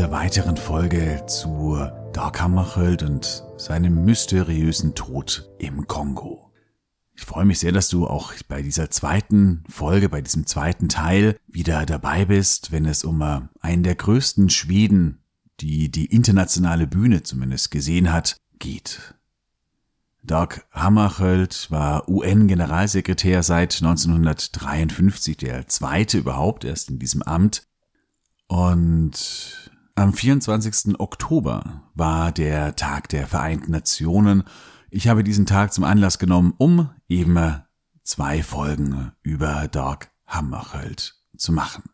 Dieser weiteren Folge zu Dark Hammarskjöld und seinem mysteriösen Tod im Kongo. Ich freue mich sehr, dass du auch bei dieser zweiten Folge, bei diesem zweiten Teil wieder dabei bist, wenn es um äh, einen der größten Schweden, die die internationale Bühne zumindest gesehen hat, geht. Dag Hammarskjöld war UN-Generalsekretär seit 1953, der zweite überhaupt erst in diesem Amt. Und am 24. Oktober war der Tag der Vereinten Nationen. Ich habe diesen Tag zum Anlass genommen, um eben zwei Folgen über Dag Hammarskjöld zu machen.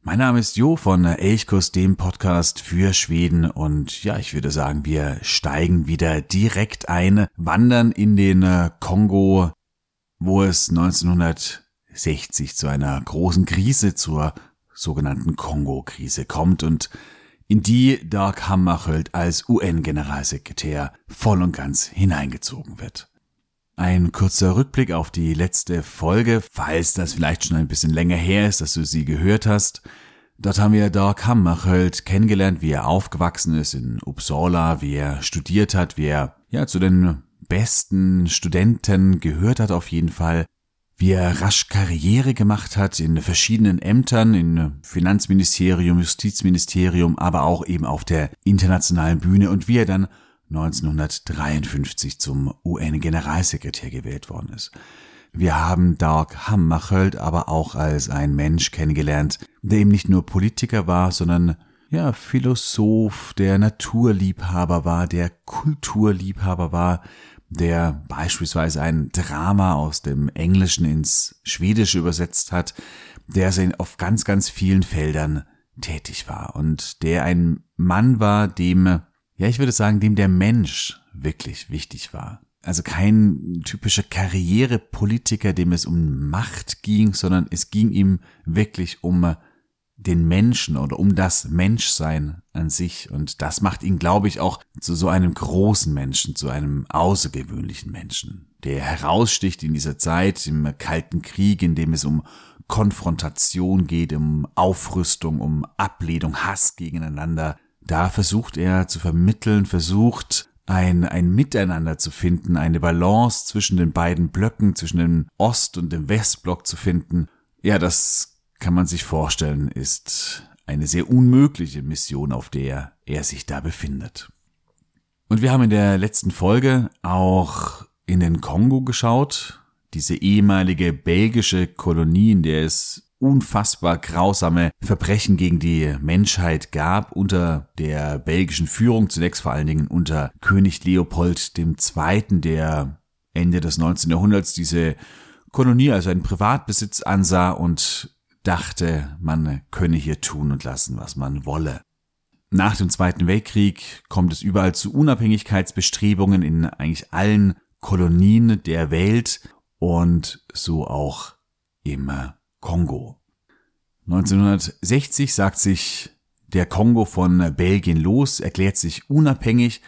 Mein Name ist Jo von Elchkurs, dem Podcast für Schweden und ja, ich würde sagen, wir steigen wieder direkt ein, wandern in den Kongo, wo es 1960 zu einer großen Krise, zur sogenannten Kongo-Krise kommt und in die Dag Hammarskjöld als UN-Generalsekretär voll und ganz hineingezogen wird. Ein kurzer Rückblick auf die letzte Folge, falls das vielleicht schon ein bisschen länger her ist, dass du sie gehört hast. Dort haben wir Dag Hammarskjöld kennengelernt, wie er aufgewachsen ist in Uppsala, wie er studiert hat, wie er ja zu den besten Studenten gehört hat auf jeden Fall, wie er rasch Karriere gemacht hat in verschiedenen Ämtern, in Finanzministerium, Justizministerium, aber auch eben auf der internationalen Bühne und wie er dann 1953 zum UN-Generalsekretär gewählt worden ist. Wir haben Dag Hammarskjöld aber auch als ein Mensch kennengelernt, der eben nicht nur Politiker war, sondern ja, Philosoph, der Naturliebhaber war, der Kulturliebhaber war, der beispielsweise ein Drama aus dem Englischen ins Schwedische übersetzt hat, der auf ganz, ganz vielen Feldern tätig war und der ein Mann war, dem, ja, ich würde sagen, dem der Mensch wirklich wichtig war. Also kein typischer Karrierepolitiker, dem es um Macht ging, sondern es ging ihm wirklich um den Menschen oder um das Menschsein an sich. Und das macht ihn, glaube ich, auch zu so einem großen Menschen, zu einem außergewöhnlichen Menschen, der heraussticht in dieser Zeit im Kalten Krieg, in dem es um Konfrontation geht, um Aufrüstung, um Ablehnung, Hass gegeneinander. Da versucht er zu vermitteln, versucht ein, ein Miteinander zu finden, eine Balance zwischen den beiden Blöcken, zwischen dem Ost- und dem Westblock zu finden. Ja, das kann man sich vorstellen, ist eine sehr unmögliche Mission, auf der er sich da befindet. Und wir haben in der letzten Folge auch in den Kongo geschaut, diese ehemalige belgische Kolonie, in der es unfassbar grausame Verbrechen gegen die Menschheit gab unter der belgischen Führung, zunächst vor allen Dingen unter König Leopold II., der Ende des 19. Jahrhunderts diese Kolonie als einen Privatbesitz ansah und dachte, man könne hier tun und lassen, was man wolle. Nach dem Zweiten Weltkrieg kommt es überall zu Unabhängigkeitsbestrebungen in eigentlich allen Kolonien der Welt und so auch im Kongo. 1960 sagt sich der Kongo von Belgien los, erklärt sich unabhängig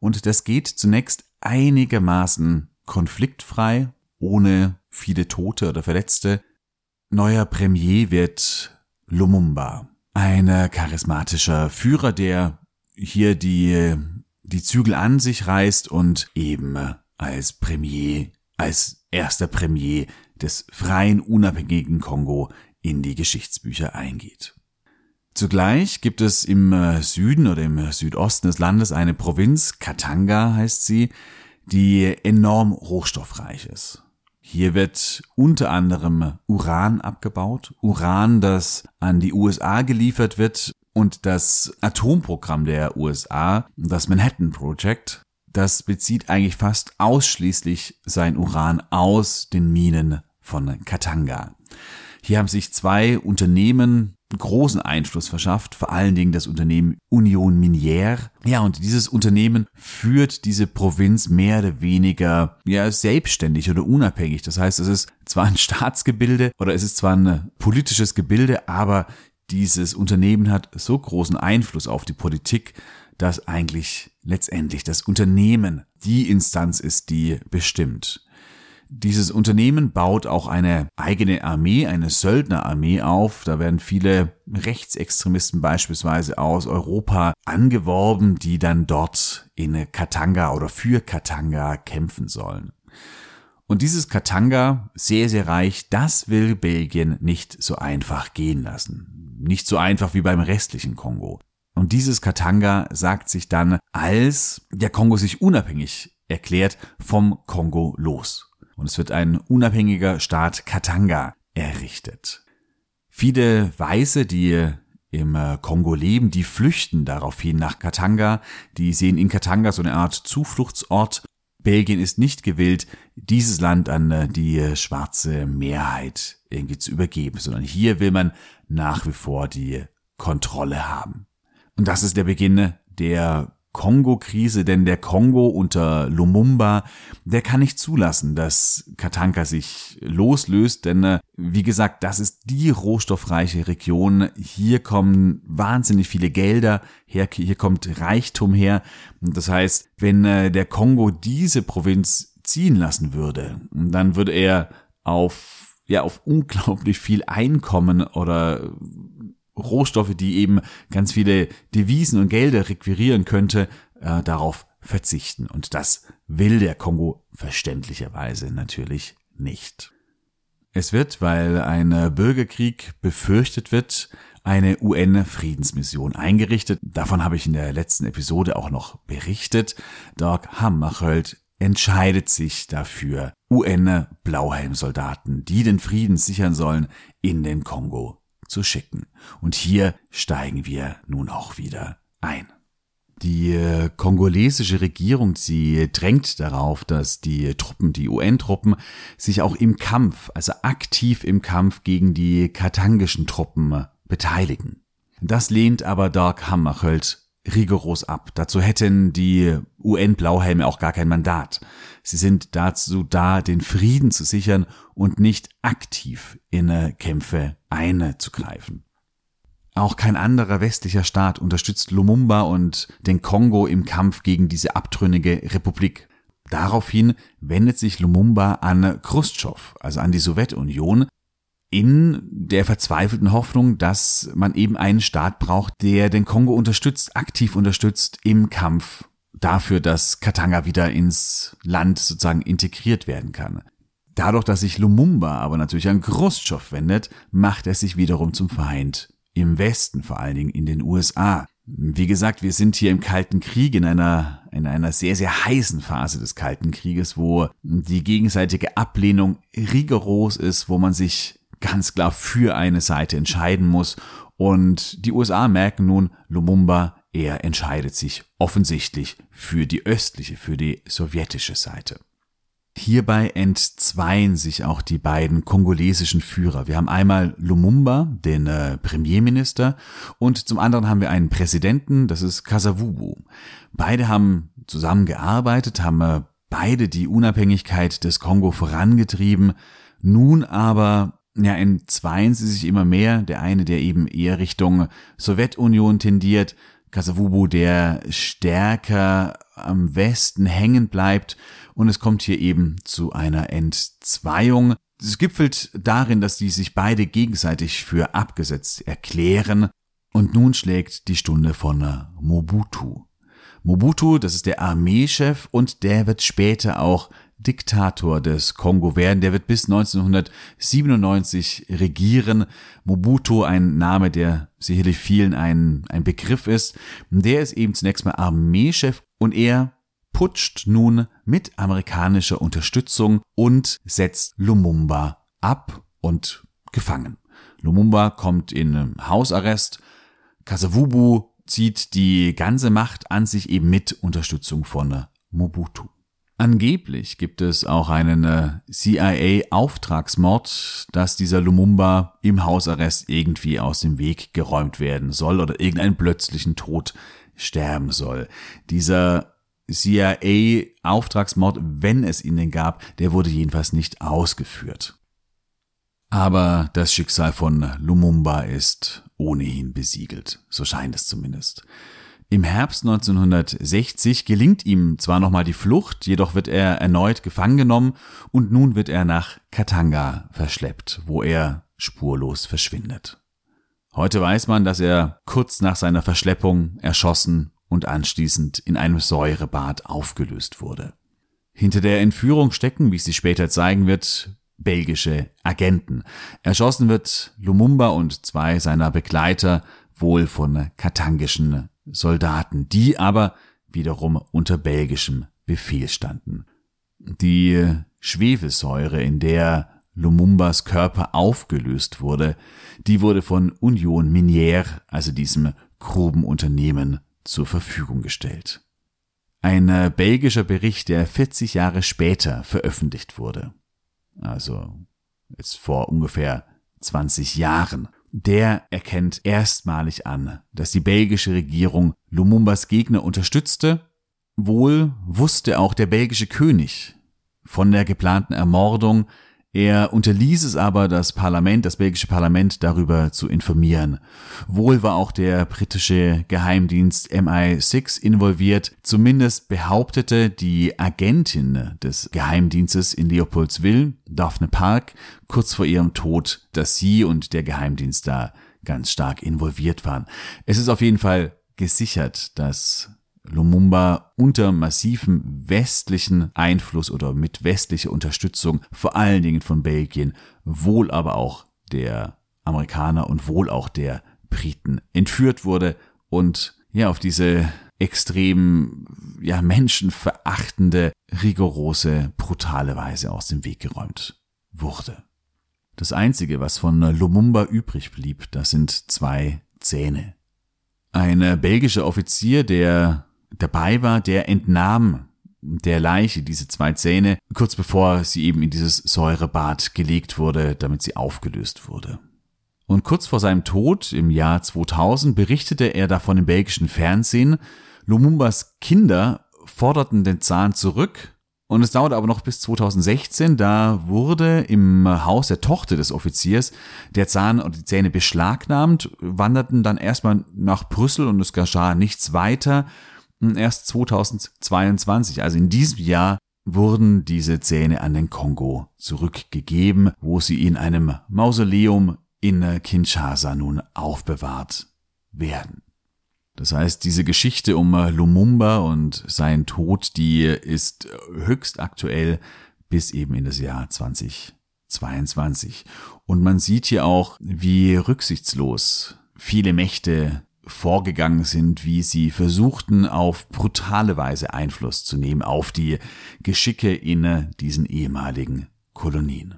und das geht zunächst einigermaßen konfliktfrei, ohne viele Tote oder Verletzte. Neuer Premier wird Lumumba, ein charismatischer Führer, der hier die, die Zügel an sich reißt und eben als Premier, als erster Premier des freien, unabhängigen Kongo in die Geschichtsbücher eingeht. Zugleich gibt es im Süden oder im Südosten des Landes eine Provinz, Katanga heißt sie, die enorm rohstoffreich ist. Hier wird unter anderem Uran abgebaut, Uran, das an die USA geliefert wird und das Atomprogramm der USA, das Manhattan Project, das bezieht eigentlich fast ausschließlich sein Uran aus den Minen von Katanga. Hier haben sich zwei Unternehmen großen Einfluss verschafft, vor allen Dingen das Unternehmen Union Minière. Ja, und dieses Unternehmen führt diese Provinz mehr oder weniger ja, selbstständig oder unabhängig. Das heißt, es ist zwar ein Staatsgebilde oder es ist zwar ein politisches Gebilde, aber dieses Unternehmen hat so großen Einfluss auf die Politik, dass eigentlich letztendlich das Unternehmen die Instanz ist, die bestimmt. Dieses Unternehmen baut auch eine eigene Armee, eine Söldnerarmee auf. Da werden viele Rechtsextremisten beispielsweise aus Europa angeworben, die dann dort in Katanga oder für Katanga kämpfen sollen. Und dieses Katanga, sehr, sehr reich, das will Belgien nicht so einfach gehen lassen. Nicht so einfach wie beim restlichen Kongo. Und dieses Katanga sagt sich dann, als der Kongo sich unabhängig erklärt, vom Kongo los und es wird ein unabhängiger Staat Katanga errichtet. Viele Weiße, die im äh, Kongo leben, die flüchten daraufhin nach Katanga, die sehen in Katanga so eine Art Zufluchtsort. Belgien ist nicht gewillt, dieses Land an äh, die äh, schwarze Mehrheit irgendwie zu übergeben, sondern hier will man nach wie vor die Kontrolle haben. Und das ist der Beginn der Kongo-Krise, denn der Kongo unter Lumumba, der kann nicht zulassen, dass Katanka sich loslöst, denn äh, wie gesagt, das ist die rohstoffreiche Region. Hier kommen wahnsinnig viele Gelder her, hier kommt Reichtum her. Das heißt, wenn äh, der Kongo diese Provinz ziehen lassen würde, dann würde er auf ja auf unglaublich viel Einkommen oder Rohstoffe, die eben ganz viele Devisen und Gelder requirieren könnte, äh, darauf verzichten. Und das will der Kongo verständlicherweise natürlich nicht. Es wird, weil ein Bürgerkrieg befürchtet wird, eine UN-Friedensmission eingerichtet. Davon habe ich in der letzten Episode auch noch berichtet. Doc Hammarskjöld entscheidet sich dafür, UN-Blauhelmsoldaten, die den Frieden sichern sollen, in den Kongo zu schicken. Und hier steigen wir nun auch wieder ein. Die äh, kongolesische Regierung, sie drängt darauf, dass die Truppen, die UN-Truppen, sich auch im Kampf, also aktiv im Kampf gegen die katangischen Truppen beteiligen. Das lehnt aber Dark Hammarskjöld rigoros ab. Dazu hätten die UN-Blauhelme auch gar kein Mandat. Sie sind dazu da, den Frieden zu sichern und nicht aktiv in Kämpfe einzugreifen. Auch kein anderer westlicher Staat unterstützt Lumumba und den Kongo im Kampf gegen diese abtrünnige Republik. Daraufhin wendet sich Lumumba an Khrushchev, also an die Sowjetunion, in der verzweifelten Hoffnung, dass man eben einen Staat braucht, der den Kongo unterstützt, aktiv unterstützt im Kampf dafür, dass Katanga wieder ins Land sozusagen integriert werden kann. Dadurch, dass sich Lumumba aber natürlich an Khrushchev wendet, macht er sich wiederum zum Feind. Im Westen, vor allen Dingen in den USA. Wie gesagt, wir sind hier im Kalten Krieg in einer, in einer sehr, sehr heißen Phase des Kalten Krieges, wo die gegenseitige Ablehnung rigoros ist, wo man sich ganz klar für eine Seite entscheiden muss. Und die USA merken nun, Lumumba, er entscheidet sich offensichtlich für die östliche, für die sowjetische Seite. Hierbei entzweien sich auch die beiden kongolesischen Führer. Wir haben einmal Lumumba, den äh, Premierminister, und zum anderen haben wir einen Präsidenten, das ist Kasavubu. Beide haben zusammengearbeitet, haben äh, beide die Unabhängigkeit des Kongo vorangetrieben. Nun aber ja, entzweien sie sich immer mehr. Der eine, der eben eher Richtung Sowjetunion tendiert, Kasavubu, der stärker am Westen hängen bleibt. Und es kommt hier eben zu einer Entzweiung. Es gipfelt darin, dass die sich beide gegenseitig für abgesetzt erklären. Und nun schlägt die Stunde von Mobutu. Mobutu, das ist der Armeechef und der wird später auch Diktator des Kongo werden. Der wird bis 1997 regieren. Mobutu, ein Name, der sicherlich vielen ein, ein Begriff ist. Der ist eben zunächst mal Armeechef und er putscht nun mit amerikanischer Unterstützung und setzt Lumumba ab und gefangen. Lumumba kommt in Hausarrest. Kasavubu zieht die ganze Macht an sich eben mit Unterstützung von Mobutu. Angeblich gibt es auch einen äh, CIA-Auftragsmord, dass dieser Lumumba im Hausarrest irgendwie aus dem Weg geräumt werden soll oder irgendeinen plötzlichen Tod sterben soll. Dieser CIA-Auftragsmord, wenn es ihn denn gab, der wurde jedenfalls nicht ausgeführt. Aber das Schicksal von Lumumba ist ohnehin besiegelt, so scheint es zumindest. Im Herbst 1960 gelingt ihm zwar nochmal die Flucht, jedoch wird er erneut gefangen genommen und nun wird er nach Katanga verschleppt, wo er spurlos verschwindet. Heute weiß man, dass er kurz nach seiner Verschleppung erschossen und anschließend in einem Säurebad aufgelöst wurde. Hinter der Entführung stecken, wie sich später zeigen wird, belgische Agenten. Erschossen wird Lumumba und zwei seiner Begleiter wohl von katangischen Soldaten, die aber wiederum unter belgischem Befehl standen. Die Schwefelsäure, in der Lumumbas Körper aufgelöst wurde, die wurde von Union Minière, also diesem Grubenunternehmen, zur Verfügung gestellt. Ein äh, belgischer Bericht, der 40 Jahre später veröffentlicht wurde, also jetzt vor ungefähr 20 Jahren, der erkennt erstmalig an, dass die belgische Regierung Lumumbas Gegner unterstützte. Wohl wusste auch der belgische König von der geplanten Ermordung er unterließ es aber, das Parlament, das belgische Parlament darüber zu informieren. Wohl war auch der britische Geheimdienst MI6 involviert. Zumindest behauptete die Agentin des Geheimdienstes in Leopoldswil, Daphne Park, kurz vor ihrem Tod, dass sie und der Geheimdienst da ganz stark involviert waren. Es ist auf jeden Fall gesichert, dass Lumumba unter massivem westlichen Einfluss oder mit westlicher Unterstützung, vor allen Dingen von Belgien, wohl aber auch der Amerikaner und wohl auch der Briten entführt wurde und ja auf diese extrem ja menschenverachtende, rigorose, brutale Weise aus dem Weg geräumt wurde. Das einzige, was von Lumumba übrig blieb, das sind zwei Zähne. Ein belgischer Offizier, der dabei war, der entnahm der Leiche diese zwei Zähne, kurz bevor sie eben in dieses Säurebad gelegt wurde, damit sie aufgelöst wurde. Und kurz vor seinem Tod im Jahr 2000 berichtete er davon im belgischen Fernsehen, Lumumbas Kinder forderten den Zahn zurück und es dauerte aber noch bis 2016, da wurde im Haus der Tochter des Offiziers der Zahn und die Zähne beschlagnahmt, wanderten dann erstmal nach Brüssel und es geschah nichts weiter erst 2022, also in diesem Jahr, wurden diese Zähne an den Kongo zurückgegeben, wo sie in einem Mausoleum in Kinshasa nun aufbewahrt werden. Das heißt, diese Geschichte um Lumumba und seinen Tod, die ist höchst aktuell bis eben in das Jahr 2022. Und man sieht hier auch, wie rücksichtslos viele Mächte vorgegangen sind, wie sie versuchten, auf brutale Weise Einfluss zu nehmen auf die Geschicke in diesen ehemaligen Kolonien.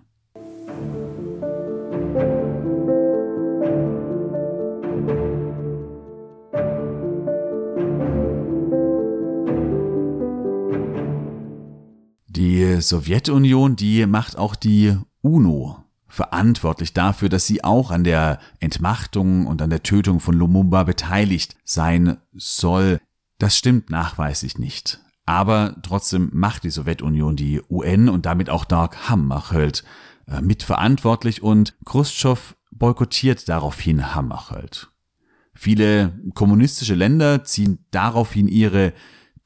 Die Sowjetunion, die macht auch die UNO verantwortlich dafür, dass sie auch an der Entmachtung und an der Tötung von Lumumba beteiligt sein soll. Das stimmt nachweislich nicht. Aber trotzdem macht die Sowjetunion die UN und damit auch Dark Hammarskjöld äh, mitverantwortlich und Khrushchev boykottiert daraufhin Hammarskjöld. Viele kommunistische Länder ziehen daraufhin ihre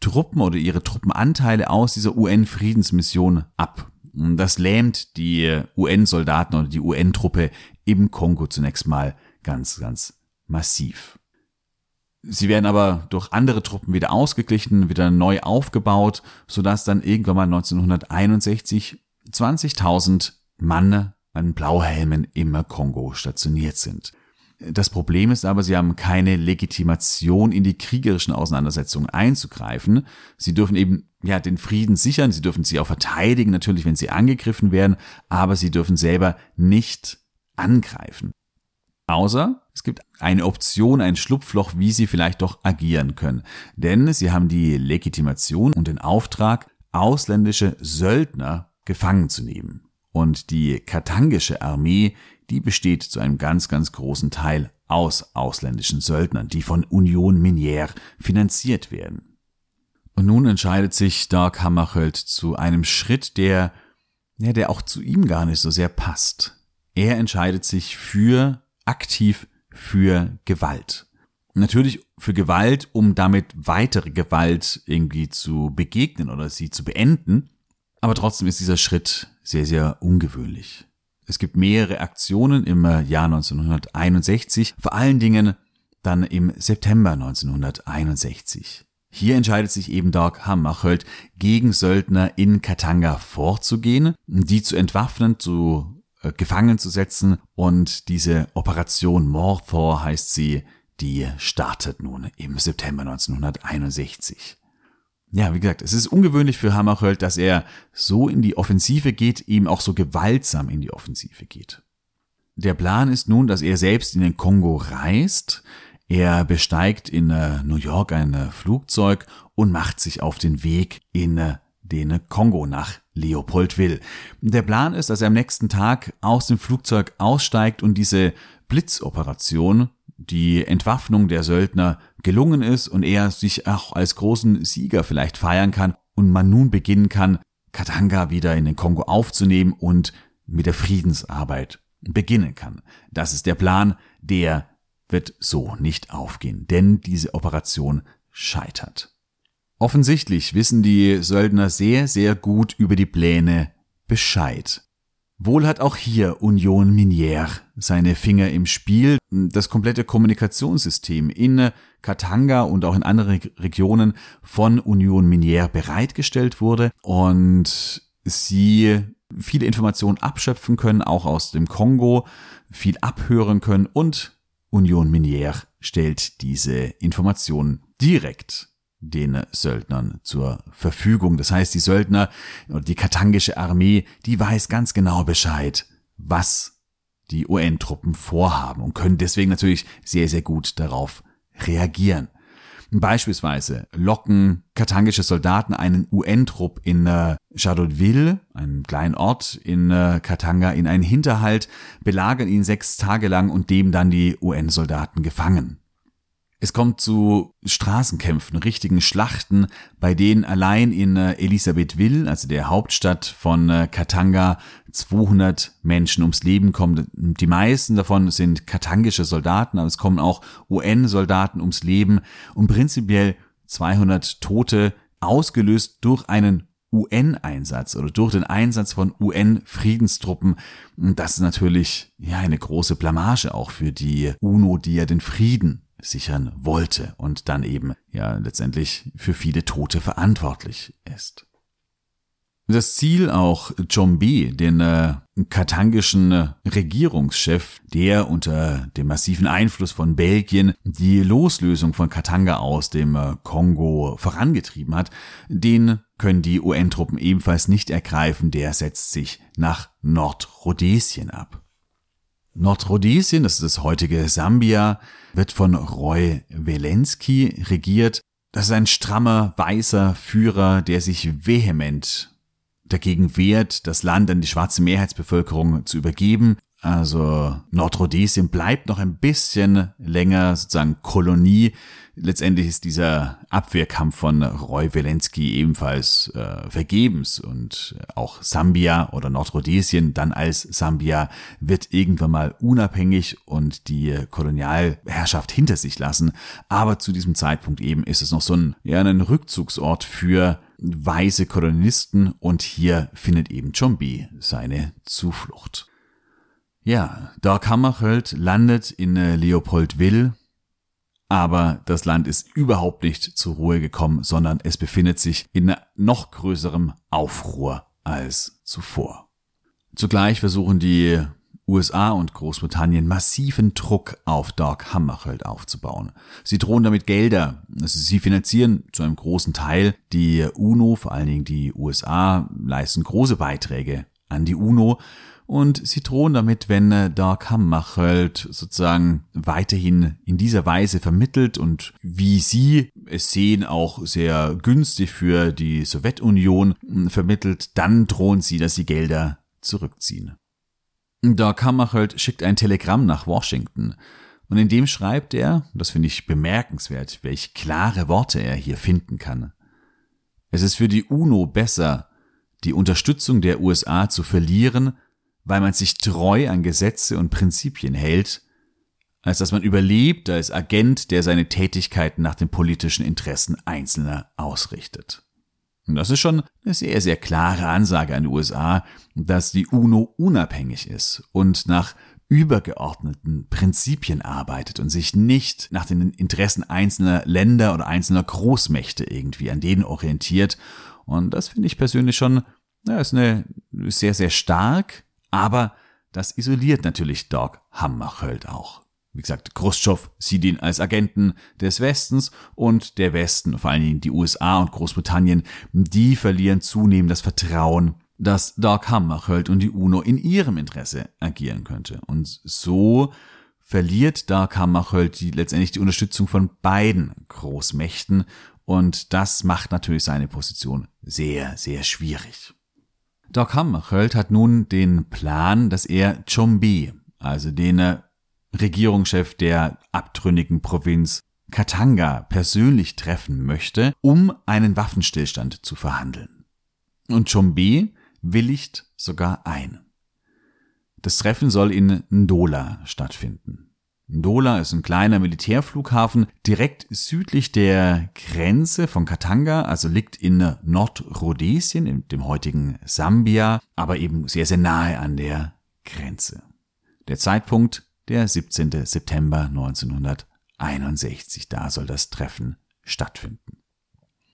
Truppen oder ihre Truppenanteile aus dieser UN-Friedensmission ab. Das lähmt die UN-Soldaten oder die UN-Truppe im Kongo zunächst mal ganz, ganz massiv. Sie werden aber durch andere Truppen wieder ausgeglichen, wieder neu aufgebaut, sodass dann irgendwann mal 1961 20.000 Mann an Blauhelmen im Kongo stationiert sind. Das Problem ist aber, sie haben keine Legitimation, in die kriegerischen Auseinandersetzungen einzugreifen. Sie dürfen eben ja den Frieden sichern, sie dürfen sie auch verteidigen, natürlich, wenn sie angegriffen werden, aber sie dürfen selber nicht angreifen. Außer es gibt eine Option, ein Schlupfloch, wie sie vielleicht doch agieren können. Denn sie haben die Legitimation und den Auftrag, ausländische Söldner gefangen zu nehmen. Und die katangische Armee, die besteht zu einem ganz, ganz großen Teil aus ausländischen Söldnern, die von Union Minière finanziert werden. Und nun entscheidet sich Dark Hammarskjöld zu einem Schritt, der, ja, der auch zu ihm gar nicht so sehr passt. Er entscheidet sich für aktiv für Gewalt. Natürlich für Gewalt, um damit weitere Gewalt irgendwie zu begegnen oder sie zu beenden. Aber trotzdem ist dieser Schritt sehr, sehr ungewöhnlich. Es gibt mehrere Aktionen im Jahr 1961, vor allen Dingen dann im September 1961. Hier entscheidet sich eben Dag Hammarskjöld gegen Söldner in Katanga vorzugehen, die zu entwaffnen, zu äh, gefangen zu setzen und diese Operation Morthor heißt sie, die startet nun im September 1961. Ja, wie gesagt, es ist ungewöhnlich für Hammarskjöld, dass er so in die Offensive geht, ihm auch so gewaltsam in die Offensive geht. Der Plan ist nun, dass er selbst in den Kongo reist, er besteigt in äh, New York ein äh, Flugzeug und macht sich auf den Weg in äh, den Kongo nach Leopoldville. Der Plan ist, dass er am nächsten Tag aus dem Flugzeug aussteigt und diese Blitzoperation, die Entwaffnung der Söldner gelungen ist und er sich auch als großen Sieger vielleicht feiern kann und man nun beginnen kann, Katanga wieder in den Kongo aufzunehmen und mit der Friedensarbeit beginnen kann. Das ist der Plan, der wird so nicht aufgehen, denn diese Operation scheitert. Offensichtlich wissen die Söldner sehr, sehr gut über die Pläne Bescheid. Wohl hat auch hier Union Minière seine Finger im Spiel. Das komplette Kommunikationssystem in Katanga und auch in anderen Regionen von Union Minière bereitgestellt wurde und sie viele Informationen abschöpfen können, auch aus dem Kongo, viel abhören können und Union Minière stellt diese Informationen direkt den Söldnern zur Verfügung. Das heißt, die Söldner und die katangische Armee, die weiß ganz genau Bescheid, was die UN-Truppen vorhaben und können deswegen natürlich sehr, sehr gut darauf reagieren. Beispielsweise locken katangische Soldaten einen UN-Trupp in äh, Chadodville, einem kleinen Ort in äh, Katanga, in einen Hinterhalt, belagern ihn sechs Tage lang und nehmen dann die UN-Soldaten gefangen. Es kommt zu Straßenkämpfen, richtigen Schlachten, bei denen allein in äh, Elisabethville, also der Hauptstadt von äh, Katanga, 200 Menschen ums Leben kommen. Die meisten davon sind katangische Soldaten, aber es kommen auch UN-Soldaten ums Leben und prinzipiell 200 Tote, ausgelöst durch einen UN-Einsatz oder durch den Einsatz von UN-Friedenstruppen. Das ist natürlich ja eine große Blamage auch für die UNO, die ja den Frieden sichern wollte und dann eben ja letztendlich für viele Tote verantwortlich ist. Das Ziel auch Jombe, den äh, katangischen äh, Regierungschef, der unter dem massiven Einfluss von Belgien die Loslösung von Katanga aus dem äh, Kongo vorangetrieben hat, den können die UN-Truppen ebenfalls nicht ergreifen, der setzt sich nach Nordrhodesien ab. Nordrhodesien, das ist das heutige Sambia, wird von Roy Welensky regiert. Das ist ein strammer, weißer Führer, der sich vehement dagegen wehrt, das Land an die schwarze Mehrheitsbevölkerung zu übergeben. Also Nordrhodesien bleibt noch ein bisschen länger sozusagen Kolonie letztendlich ist dieser Abwehrkampf von Roy Welensky ebenfalls äh, vergebens und auch Sambia oder Nordrhodesien dann als Sambia wird irgendwann mal unabhängig und die Kolonialherrschaft hinter sich lassen. Aber zu diesem Zeitpunkt eben ist es noch so ein, ja, ein Rückzugsort für weiße Kolonisten und hier findet eben Chombi seine Zuflucht. Ja, Dark Hammarskjöld landet in Leopoldville Aber das Land ist überhaupt nicht zur Ruhe gekommen, sondern es befindet sich in noch größerem Aufruhr als zuvor. Zugleich versuchen die USA und Großbritannien massiven Druck auf Doc Hammarskjöld aufzubauen. Sie drohen damit Gelder, also sie finanzieren zu einem großen Teil die UNO, vor allen Dingen die USA leisten große Beiträge an die UNO und sie drohen damit, wenn Doc Hammarskjöld sozusagen weiterhin in dieser Weise vermittelt und wie sie es sehen auch sehr günstig für die Sowjetunion vermittelt, dann drohen sie, dass sie Gelder zurückziehen. Doc Hammarskjöld schickt ein Telegramm nach Washington und in dem schreibt er, das finde ich bemerkenswert, welch klare Worte er hier finden kann. Es ist für die UNO besser, die Unterstützung der USA zu verlieren, weil man sich treu an Gesetze und Prinzipien hält, als dass man überlebt als Agent, der seine Tätigkeiten nach den politischen Interessen Einzelner ausrichtet. Und das ist schon eine sehr, sehr klare Ansage an die USA, dass die UNO unabhängig ist und nach übergeordneten Prinzipien arbeitet und sich nicht nach den Interessen einzelner Länder oder einzelner Großmächte irgendwie an denen orientiert. Und das finde ich persönlich schon, ja, ist eine sehr, sehr stark, aber das isoliert natürlich Doc Hammarskjöld auch. Wie gesagt, Khrushchev sieht ihn als Agenten des Westens und der Westen, vor allen Dingen die USA und Großbritannien, die verlieren zunehmend das Vertrauen, dass Doc Hammarskjöld und die UNO in ihrem Interesse agieren könnte. Und so verliert Doc Hammarskjöld die, letztendlich die Unterstützung von beiden Großmächten und das macht natürlich seine Position sehr, sehr schwierig. Doc Hammarskjöld hat nun den Plan, dass er Chombe, also den Regierungschef der abtrünnigen Provinz Katanga persönlich treffen möchte, um einen Waffenstillstand zu verhandeln. Und Chombe willigt sogar ein. Das Treffen soll in Ndola stattfinden. Ndola ist ein kleiner Militärflughafen direkt südlich der Grenze von Katanga, also liegt in Nordrhodesien, in dem heutigen Sambia, aber eben sehr, sehr nahe an der Grenze. Der Zeitpunkt der 17. September 1961. Da soll das Treffen stattfinden.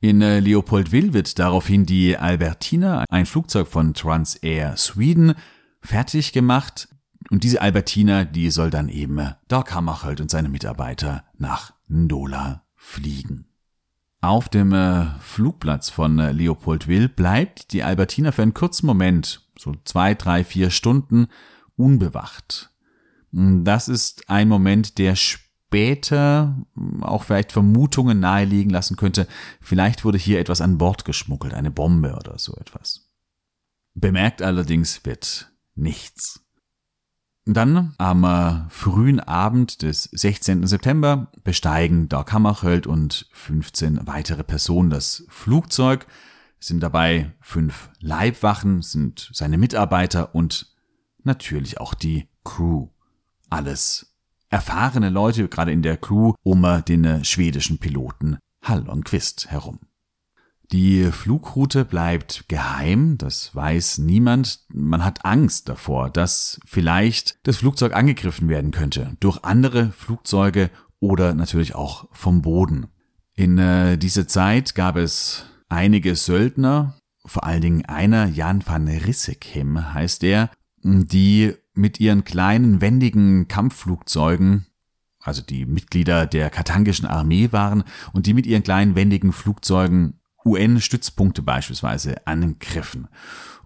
In äh, Leopoldville wird daraufhin die Albertina, ein Flugzeug von Transair Sweden, fertig gemacht. Und diese Albertina, die soll dann eben äh, Doc Hammarskjöld und seine Mitarbeiter nach Ndola fliegen. Auf dem äh, Flugplatz von Leopoldville bleibt die Albertina für einen kurzen Moment, so zwei, drei, vier Stunden, unbewacht. Das ist ein Moment, der später auch vielleicht Vermutungen naheliegen lassen könnte, vielleicht wurde hier etwas an Bord geschmuggelt, eine Bombe oder so etwas. Bemerkt allerdings wird nichts. Dann am äh, frühen Abend des 16. September besteigen Doc Hammarskjöld und 15 weitere Personen das Flugzeug, sind dabei fünf Leibwachen, sind seine Mitarbeiter und natürlich auch die Crew alles erfahrene Leute, gerade in der Crew, um den äh, schwedischen Piloten Hall und Quist herum. Die Flugroute bleibt geheim, das weiß niemand. Man hat Angst davor, dass vielleicht das Flugzeug angegriffen werden könnte durch andere Flugzeuge oder natürlich auch vom Boden. In äh, dieser Zeit gab es einige Söldner, vor allen Dingen einer, Jan van Rissekim heißt er, die mit ihren kleinen, wendigen Kampfflugzeugen, also die Mitglieder der katangischen Armee waren und die mit ihren kleinen, wendigen Flugzeugen UN-Stützpunkte beispielsweise angriffen.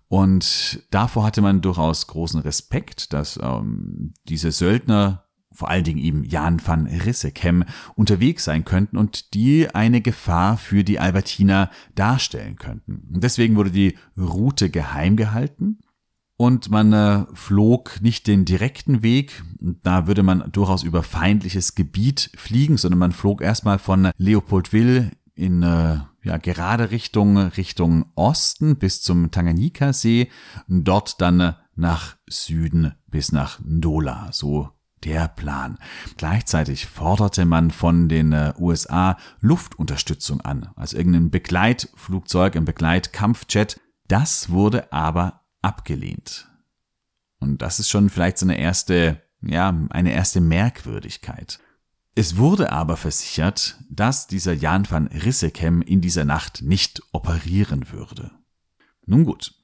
Und davor hatte man durchaus großen Respekt, dass ähm, diese Söldner, vor allen Dingen eben Jan van Rissekem, unterwegs sein könnten und die eine Gefahr für die Albertina darstellen könnten. Und deswegen wurde die Route geheim gehalten und man äh, flog nicht den direkten Weg, da würde man durchaus über feindliches Gebiet fliegen, sondern man flog erstmal von Leopoldville in äh, ja, gerade Richtung Richtung Osten bis zum Tanganyika-See, dort dann nach Süden bis nach Ndola, so der Plan. Gleichzeitig forderte man von den äh, USA Luftunterstützung an, also irgendein Begleitflugzeug, ein Begleitkampfjet. Das wurde aber abgelehnt. Und das ist schon vielleicht so eine erste, ja, eine erste Merkwürdigkeit. Es wurde aber versichert, dass dieser Jan van Rissekem in dieser Nacht nicht operieren würde. Nun gut.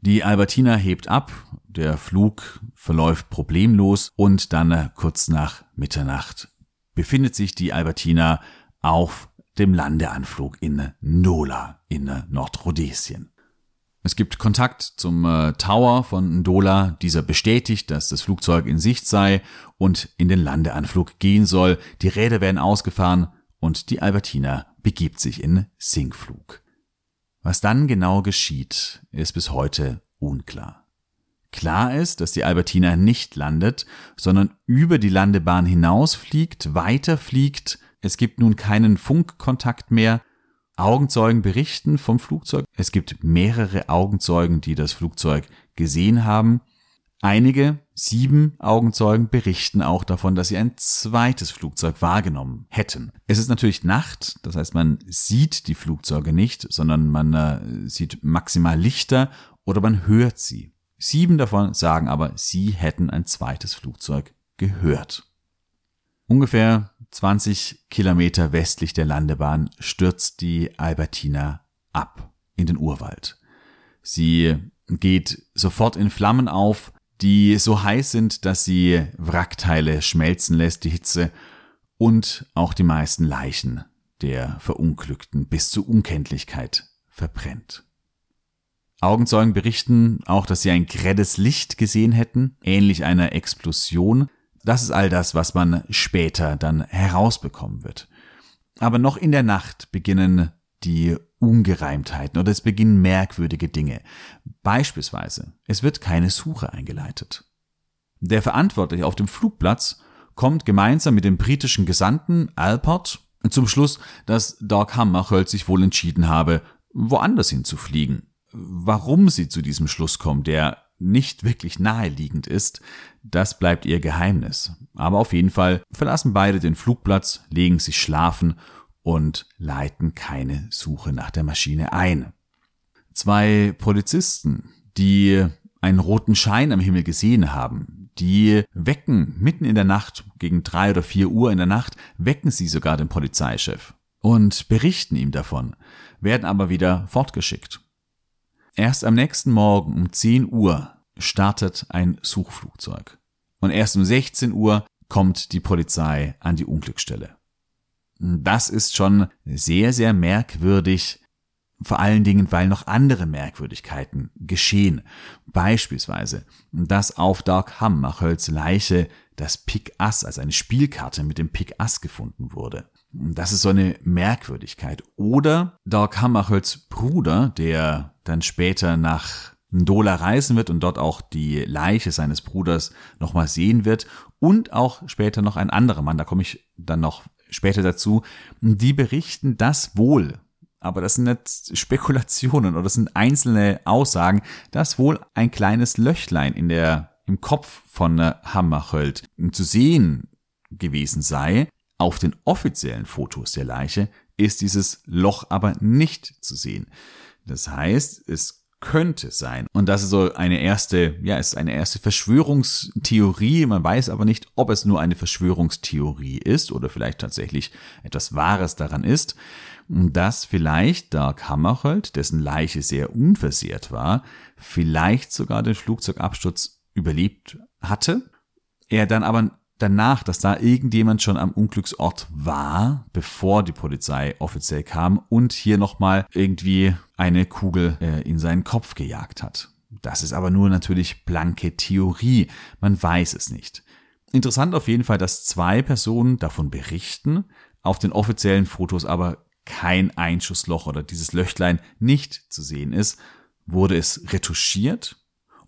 Die Albertina hebt ab, der Flug verläuft problemlos und dann kurz nach Mitternacht befindet sich die Albertina auf dem Landeanflug in Nola in Nordrhodesien. Es gibt Kontakt zum äh, Tower von Ndola. Dieser bestätigt, dass das Flugzeug in Sicht sei und in den Landeanflug gehen soll. Die Räder werden ausgefahren und die Albertina begibt sich in Sinkflug. Was dann genau geschieht, ist bis heute unklar. Klar ist, dass die Albertina nicht landet, sondern über die Landebahn hinausfliegt, weiterfliegt. Es gibt nun keinen Funkkontakt mehr Augenzeugen berichten vom Flugzeug. Es gibt mehrere Augenzeugen, die das Flugzeug gesehen haben. Einige, sieben Augenzeugen berichten auch davon, dass sie ein zweites Flugzeug wahrgenommen hätten. Es ist natürlich Nacht, das heißt, man sieht die Flugzeuge nicht, sondern man äh, sieht maximal Lichter oder man hört sie. Sieben davon sagen aber, sie hätten ein zweites Flugzeug gehört. Ungefähr 20 Kilometer westlich der Landebahn stürzt die Albertina ab in den Urwald. Sie geht sofort in Flammen auf, die so heiß sind, dass sie Wrackteile schmelzen lässt, die Hitze, und auch die meisten Leichen der Verunglückten bis zur Unkenntlichkeit verbrennt. Augenzeugen berichten auch, dass sie ein grelles Licht gesehen hätten, ähnlich einer Explosion, das ist all das, was man später dann herausbekommen wird. Aber noch in der Nacht beginnen die Ungereimtheiten oder es beginnen merkwürdige Dinge. Beispielsweise, es wird keine Suche eingeleitet. Der Verantwortliche auf dem Flugplatz kommt gemeinsam mit dem britischen Gesandten Alpert zum Schluss, dass Doc Hammarskjöld sich wohl entschieden habe, woanders hinzufliegen. Warum sie zu diesem Schluss kommt, der nicht wirklich naheliegend ist, das bleibt ihr Geheimnis. Aber auf jeden Fall verlassen beide den Flugplatz, legen sich schlafen und leiten keine Suche nach der Maschine ein. Zwei Polizisten, die einen roten Schein am Himmel gesehen haben, die wecken mitten in der Nacht, gegen drei oder vier Uhr in der Nacht, wecken sie sogar den Polizeichef und berichten ihm davon, werden aber wieder fortgeschickt. Erst am nächsten Morgen um 10 Uhr startet ein Suchflugzeug. Und erst um 16 Uhr kommt die Polizei an die Unglücksstelle. Das ist schon sehr, sehr merkwürdig, vor allen Dingen, weil noch andere Merkwürdigkeiten geschehen. Beispielsweise, dass auf Dark Hammachölds Leiche das Pik Ass, also eine Spielkarte mit dem Pik Ass gefunden wurde. Das ist so eine Merkwürdigkeit. Oder Dag Hammarskjölds Bruder, der dann später nach Ndola reisen wird und dort auch die Leiche seines Bruders nochmal sehen wird und auch später noch ein anderer Mann, da komme ich dann noch später dazu, die berichten das wohl, aber das sind nicht Spekulationen oder das sind einzelne Aussagen, dass wohl ein kleines Löchlein in der, im Kopf von Hammarskjöld zu sehen gewesen sei, auf den offiziellen Fotos der Leiche ist dieses Loch aber nicht zu sehen. Das heißt, es könnte sein. Und das ist so eine erste, ja, ist eine erste Verschwörungstheorie. Man weiß aber nicht, ob es nur eine Verschwörungstheorie ist oder vielleicht tatsächlich etwas Wahres daran ist, dass vielleicht Dark Hammarskjöld, dessen Leiche sehr unversehrt war, vielleicht sogar den Flugzeugabsturz überlebt hatte. Er dann aber danach, dass da irgendjemand schon am Unglücksort war, bevor die Polizei offiziell kam und hier nochmal irgendwie eine Kugel äh, in seinen Kopf gejagt hat. Das ist aber nur natürlich blanke Theorie. Man weiß es nicht. Interessant auf jeden Fall, dass zwei Personen davon berichten, auf den offiziellen Fotos aber kein Einschussloch oder dieses Löchlein nicht zu sehen ist. Wurde es retuschiert?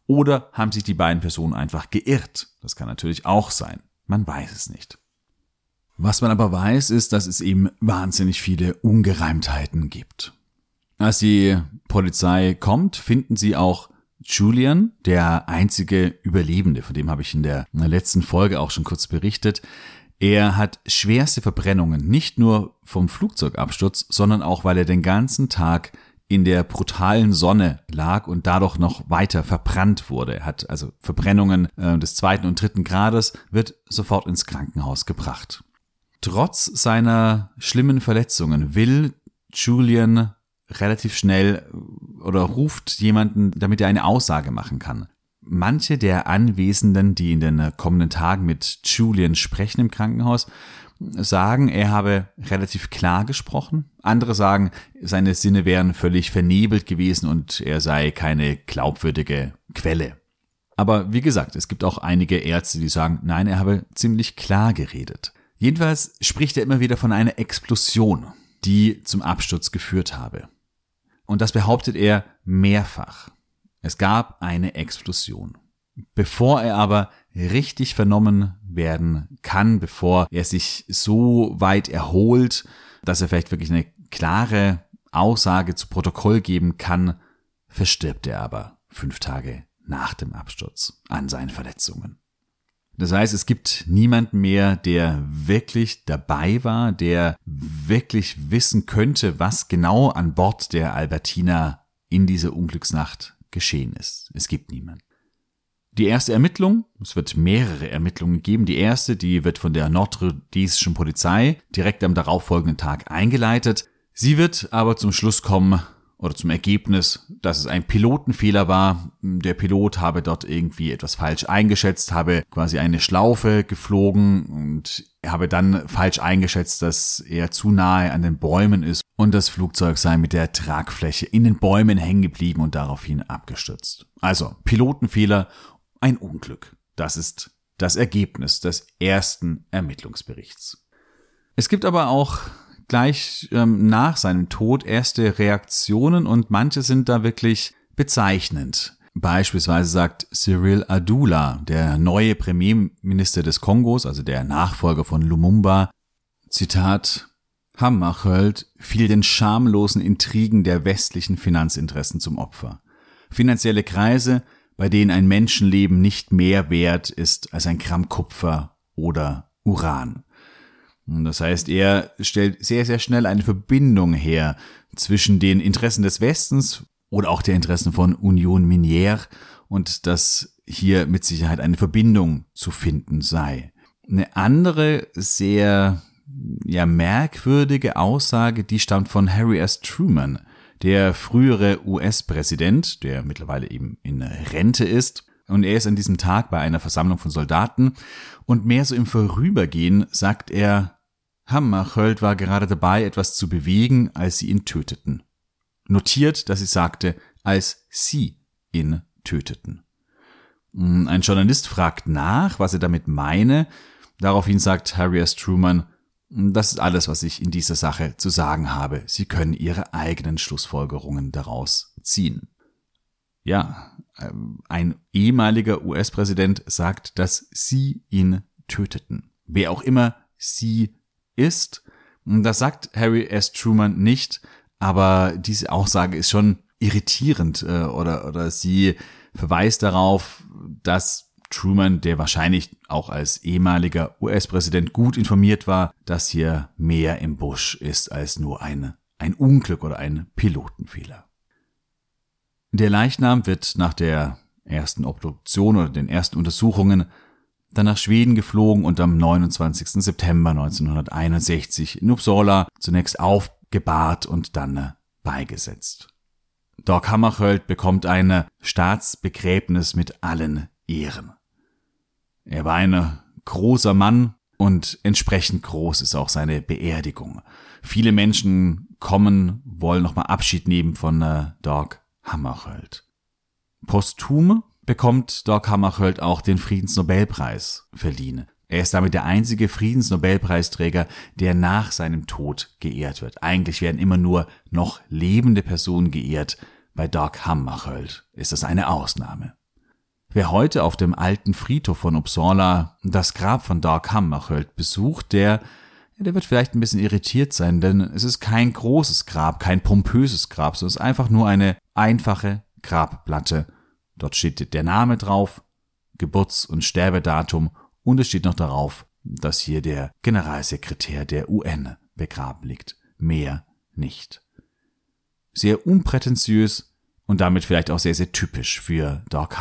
Oder haben sich die beiden Personen einfach geirrt? Das kann natürlich auch sein. Man weiß es nicht. Was man aber weiß, ist, dass es eben wahnsinnig viele Ungereimtheiten gibt. Als die Polizei kommt, finden sie auch Julian, der einzige Überlebende, von dem habe ich in der, letzten Folge auch schon kurz berichtet. Er hat schwerste Verbrennungen, nicht nur vom Flugzeugabsturz, sondern auch, weil er den ganzen Tag in der brutalen Sonne lag und dadurch noch weiter verbrannt wurde. Er hat also Verbrennungen äh, des zweiten und dritten Grades, wird sofort ins Krankenhaus gebracht. Trotz seiner schlimmen Verletzungen will Julian relativ schnell oder ruft jemanden, damit er eine Aussage machen kann. Manche der Anwesenden, die in den kommenden Tagen mit Julian sprechen im Krankenhaus, sagen, er habe relativ klar gesprochen. Andere sagen, seine Sinne wären völlig vernebelt gewesen und er sei keine glaubwürdige Quelle. Aber wie gesagt, es gibt auch einige Ärzte, die sagen, nein, er habe ziemlich klar geredet. Jedenfalls spricht er immer wieder von einer Explosion, die zum Absturz geführt habe. Und das behauptet er mehrfach. Es gab eine Explosion. Bevor er aber richtig vernommen werden kann, bevor er sich so weit erholt, dass er vielleicht wirklich eine klare Aussage zu Protokoll geben kann, verstirbt er aber fünf Tage nach dem Absturz an seinen Verletzungen. Das heißt, es gibt niemanden mehr, der wirklich dabei war, der wirklich wissen könnte, was genau an Bord der Albertina in dieser Unglücksnacht geschehen ist. Es gibt niemanden. Die erste Ermittlung, es wird mehrere Ermittlungen geben. Die erste, die wird von der nordrhodesischen Polizei direkt am darauffolgenden Tag eingeleitet. Sie wird aber zum Schluss kommen, oder zum Ergebnis, dass es ein Pilotenfehler war. Der Pilot habe dort irgendwie etwas falsch eingeschätzt, habe quasi eine Schlaufe geflogen und habe dann falsch eingeschätzt, dass er zu nahe an den Bäumen ist und das Flugzeug sei mit der Tragfläche in den Bäumen hängen geblieben und daraufhin abgestürzt. Also Pilotenfehler, ein Unglück. Das ist das Ergebnis des ersten Ermittlungsberichts. Es gibt aber auch gleich ähm, nach seinem Tod erste Reaktionen und manche sind da wirklich bezeichnend. Beispielsweise sagt Cyril Adula, der neue Premierminister des Kongos, also der Nachfolger von Lumumba, Zitat, Hammarskjöld fiel den schamlosen Intrigen der westlichen Finanzinteressen zum Opfer. Finanzielle Kreise, bei denen ein Menschenleben nicht mehr wert ist als ein Gramm Kupfer oder Uran. Das heißt, er stellt sehr, sehr schnell eine Verbindung her zwischen den Interessen des Westens oder auch der Interessen von Union Minière und dass hier mit Sicherheit eine Verbindung zu finden sei. Eine andere sehr ja, merkwürdige Aussage, die stammt von Harry S. Truman, der frühere US-Präsident, der mittlerweile eben in Rente ist. Und er ist an diesem Tag bei einer Versammlung von Soldaten und mehr so im Vorübergehen sagt er, Hammarskjöld war gerade dabei, etwas zu bewegen, als sie ihn töteten. Notiert, dass sie sagte, als sie ihn töteten. Hm, ein Journalist fragt nach, was er damit meine. Daraufhin sagt Harry S. Truman, hm, das ist alles, was ich in dieser Sache zu sagen habe. Sie können Ihre eigenen Schlussfolgerungen daraus ziehen. Ja, ähm, ein ehemaliger US-Präsident sagt, dass Sie ihn töteten. Wer auch immer Sie ist. Das sagt Harry S. Truman nicht, aber diese Aussage ist schon irritierend äh, oder, oder sie verweist darauf, dass Truman, der wahrscheinlich auch als ehemaliger US-Präsident gut informiert war, dass hier mehr im Busch ist als nur eine, ein Unglück oder ein Pilotenfehler. Der Leichnam wird nach der ersten Obduktion oder den ersten Untersuchungen dann nach Schweden geflogen und am 29. September 1961 in Uppsala zunächst aufgebahrt und dann äh, beigesetzt. Doc Hammarskjöld bekommt ein Staatsbegräbnis mit allen Ehren. Er war ein großer Mann und entsprechend groß ist auch seine Beerdigung. Viele Menschen kommen, wollen nochmal Abschied nehmen von äh, Doc Hammarskjöld. Posthum bekommt Doc Hammarskjöld auch den Friedensnobelpreis verliehen. Er ist damit der einzige Friedensnobelpreisträger, der nach seinem Tod geehrt wird. Eigentlich werden immer nur noch lebende Personen geehrt. Bei Doc Hammarskjöld ist das eine Ausnahme. Wer heute auf dem alten Friedhof von Uppsala das Grab von Doc Hammarskjöld besucht, der der wird vielleicht ein bisschen irritiert sein, denn es ist kein großes Grab, kein pompöses Grab, sondern es ist einfach nur eine einfache Grabplatte Dort steht der Name drauf, Geburts- und Sterbedatum und es steht noch darauf, dass hier der Generalsekretär der UN begraben liegt. Mehr nicht. Sehr unprätentiös und damit vielleicht auch sehr, sehr typisch für Doc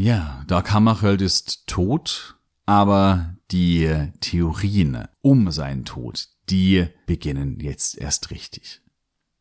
Hammarskjöld. Doc Hammarskjöld ist tot, aber die Theorien um seinen Tod, die beginnen jetzt erst richtig.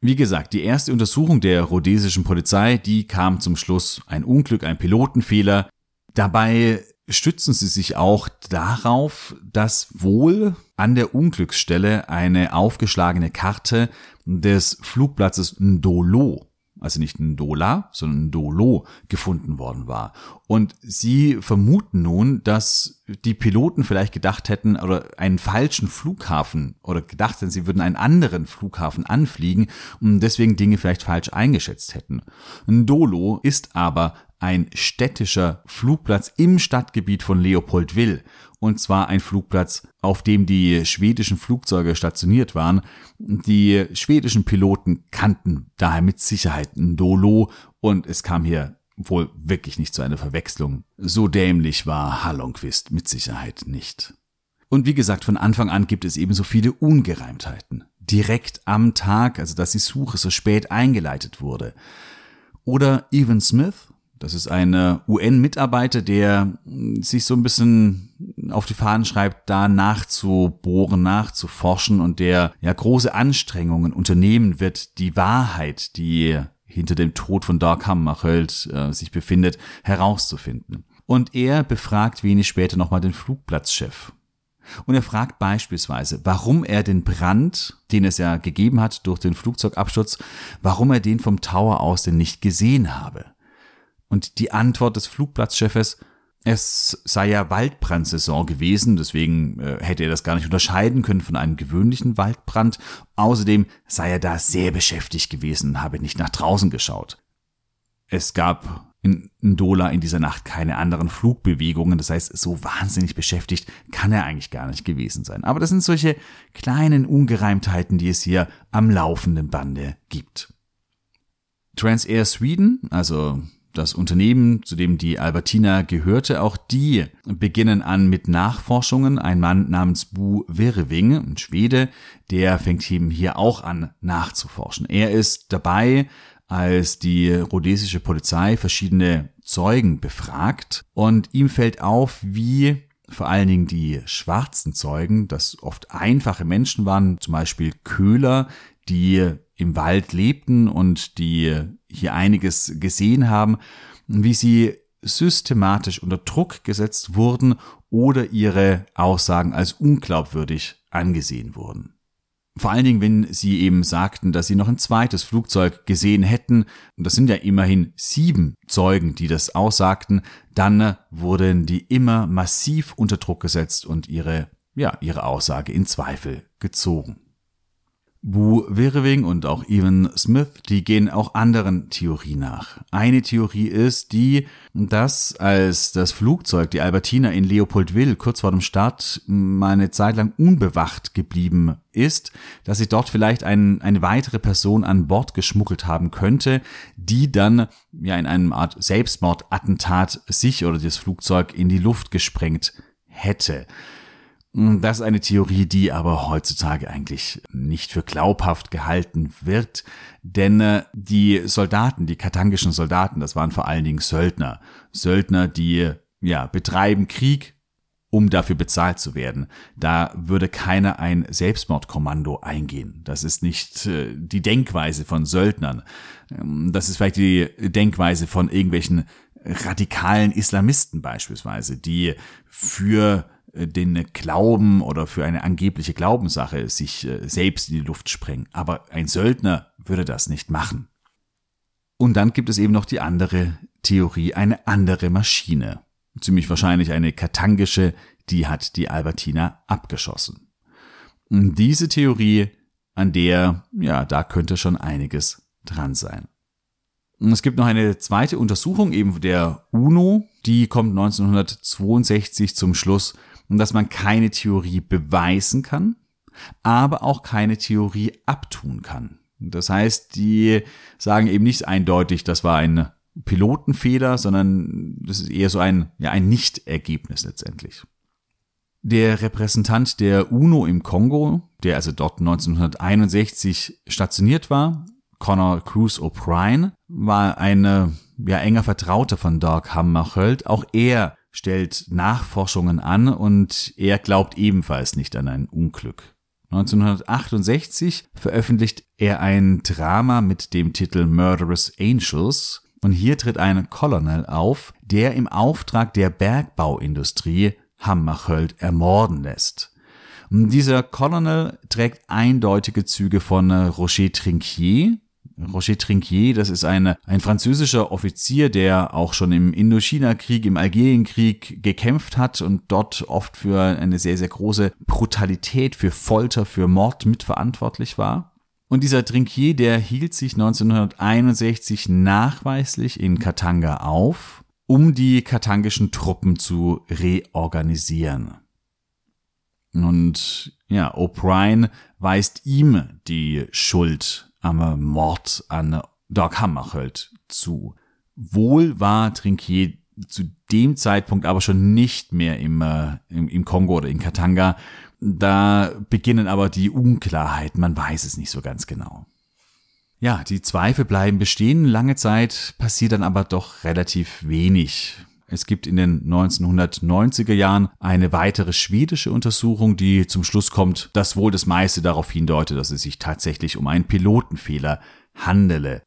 Wie gesagt, die erste Untersuchung der rhodesischen Polizei, die kam zum Schluss ein Unglück, ein Pilotenfehler. Dabei stützen sie sich auch darauf, dass wohl an der Unglücksstelle eine aufgeschlagene Karte des Flugplatzes Ndolo also nicht ein Dola, sondern ein Dolo gefunden worden war. Und sie vermuten nun, dass die Piloten vielleicht gedacht hätten oder einen falschen Flughafen oder gedacht hätten, sie würden einen anderen Flughafen anfliegen und deswegen Dinge vielleicht falsch eingeschätzt hätten. Ein Dolo ist aber ein städtischer Flugplatz im Stadtgebiet von Leopoldville. Und zwar ein Flugplatz, auf dem die schwedischen Flugzeuge stationiert waren. Die schwedischen Piloten kannten daher mit Sicherheit Ndolo und es kam hier wohl wirklich nicht zu einer Verwechslung. So dämlich war Hallonquist mit Sicherheit nicht. Und wie gesagt, von Anfang an gibt es ebenso viele Ungereimtheiten. Direkt am Tag, also dass die Suche so spät eingeleitet wurde. Oder Evan Smith, das ist ein UN-Mitarbeiter, der sich so ein bisschen auf die Fahnen schreibt, da nachzubohren, nachzuforschen und der ja große Anstrengungen unternehmen wird, die Wahrheit, die hinter dem Tod von Dark Hammarskjöld äh, sich befindet, herauszufinden. Und er befragt wenig später nochmal den Flugplatzchef. Und er fragt beispielsweise, warum er den Brand, den es ja gegeben hat durch den Flugzeugabsturz, warum er den vom Tower aus denn nicht gesehen habe. Und die Antwort des Flugplatzchefes, es sei ja Waldbrandsaison gewesen, deswegen äh, hätte er das gar nicht unterscheiden können von einem gewöhnlichen Waldbrand. Außerdem sei er da sehr beschäftigt gewesen und habe nicht nach draußen geschaut. Es gab in Ndola in dieser Nacht keine anderen Flugbewegungen, das heißt, so wahnsinnig beschäftigt kann er eigentlich gar nicht gewesen sein. Aber das sind solche kleinen Ungereimtheiten, die es hier am laufenden Bande gibt. Transair Sweden, also das Unternehmen, zu dem die Albertina gehörte, auch die beginnen an mit Nachforschungen. Ein Mann namens Bu Verwing, ein Schwede, der fängt eben hier auch an nachzuforschen. Er ist dabei, als die rhodesische Polizei verschiedene Zeugen befragt und ihm fällt auf, wie vor allen Dingen die schwarzen Zeugen, das oft einfache Menschen waren, zum Beispiel Köhler, die im Wald lebten und die hier einiges gesehen haben, wie sie systematisch unter Druck gesetzt wurden oder ihre Aussagen als unglaubwürdig angesehen wurden. Vor allen Dingen, wenn sie eben sagten, dass sie noch ein zweites Flugzeug gesehen hätten, und das sind ja immerhin sieben Zeugen, die das aussagten, dann wurden die immer massiv unter Druck gesetzt und ihre, ja, ihre Aussage in Zweifel gezogen. Bu Verewing und auch Evan Smith, die gehen auch anderen Theorien nach. Eine Theorie ist die, dass als das Flugzeug, die Albertina in Leopoldville kurz vor dem Start mal eine Zeit lang unbewacht geblieben ist, dass sich dort vielleicht ein, eine weitere Person an Bord geschmuggelt haben könnte, die dann ja in einem Art Selbstmordattentat sich oder das Flugzeug in die Luft gesprengt hätte. Hm, das ist eine Theorie, die aber heutzutage eigentlich nicht für glaubhaft gehalten wird, denn äh, die Soldaten, die katangischen Soldaten, das waren vor allen Dingen Söldner. Söldner, die ja betreiben Krieg, um dafür bezahlt zu werden. Da würde keiner ein Selbstmordkommando eingehen. Das ist nicht äh, die Denkweise von Söldnern. Ähm, das ist vielleicht die Denkweise von irgendwelchen radikalen Islamisten beispielsweise, die für den Glauben oder für eine angebliche Glaubenssache sich äh, selbst in die Luft sprengen. Aber ein Söldner würde das nicht machen. Und dann gibt es eben noch die andere Theorie, eine andere Maschine. Ziemlich wahrscheinlich eine katangische, die hat die Albertina abgeschossen. Und diese Theorie, an der, ja, da könnte schon einiges dran sein. Es gibt noch eine zweite Untersuchung eben der UNO, die kommt 1962 zum Schluss, dass man keine Theorie beweisen kann, aber auch keine Theorie abtun kann. Das heißt, die sagen eben nicht eindeutig, das war ein Pilotenfehler, sondern das ist eher so ein, ja, ein Nichtergebnis letztendlich. Der Repräsentant der UNO im Kongo, der also dort 1961 stationiert war, Connor Cruz O'Brien, war eine ja enger Vertrauter von Doug Hammarskjöld. Auch er stellt Nachforschungen an und er glaubt ebenfalls nicht an ein Unglück. 1968 veröffentlicht er ein Drama mit dem Titel Murderous Angels und hier tritt ein Colonel auf, der im Auftrag der Bergbauindustrie Hammarskjöld ermorden lässt. Dieser Colonel trägt eindeutige Züge von Roger Trinquier, Roger Trinquier, das ist ein, ein französischer Offizier, der auch schon im Indochina-Krieg, im Algerienkrieg gekämpft hat und dort oft für eine sehr, sehr große Brutalität, für Folter, für Mord mitverantwortlich war. Und dieser Trinquier, der hielt sich 1961 nachweislich in Katanga auf, um die katangischen Truppen zu reorganisieren. Und ja, O'Brien weist ihm die Schuld am Mord an Doc Hammarskjöld zu. Wohl war Trinquier zu dem Zeitpunkt aber schon nicht mehr im, äh, im, im Kongo oder in Katanga. Da beginnen aber die Unklarheiten, man weiß es nicht so ganz genau. Ja, die Zweifel bleiben bestehen. Lange Zeit passiert dann aber doch relativ wenig. Es gibt in den 1990er Jahren eine weitere schwedische Untersuchung, die zum Schluss kommt, dass wohl das meiste darauf hindeutet, dass es sich tatsächlich um einen Pilotenfehler handele.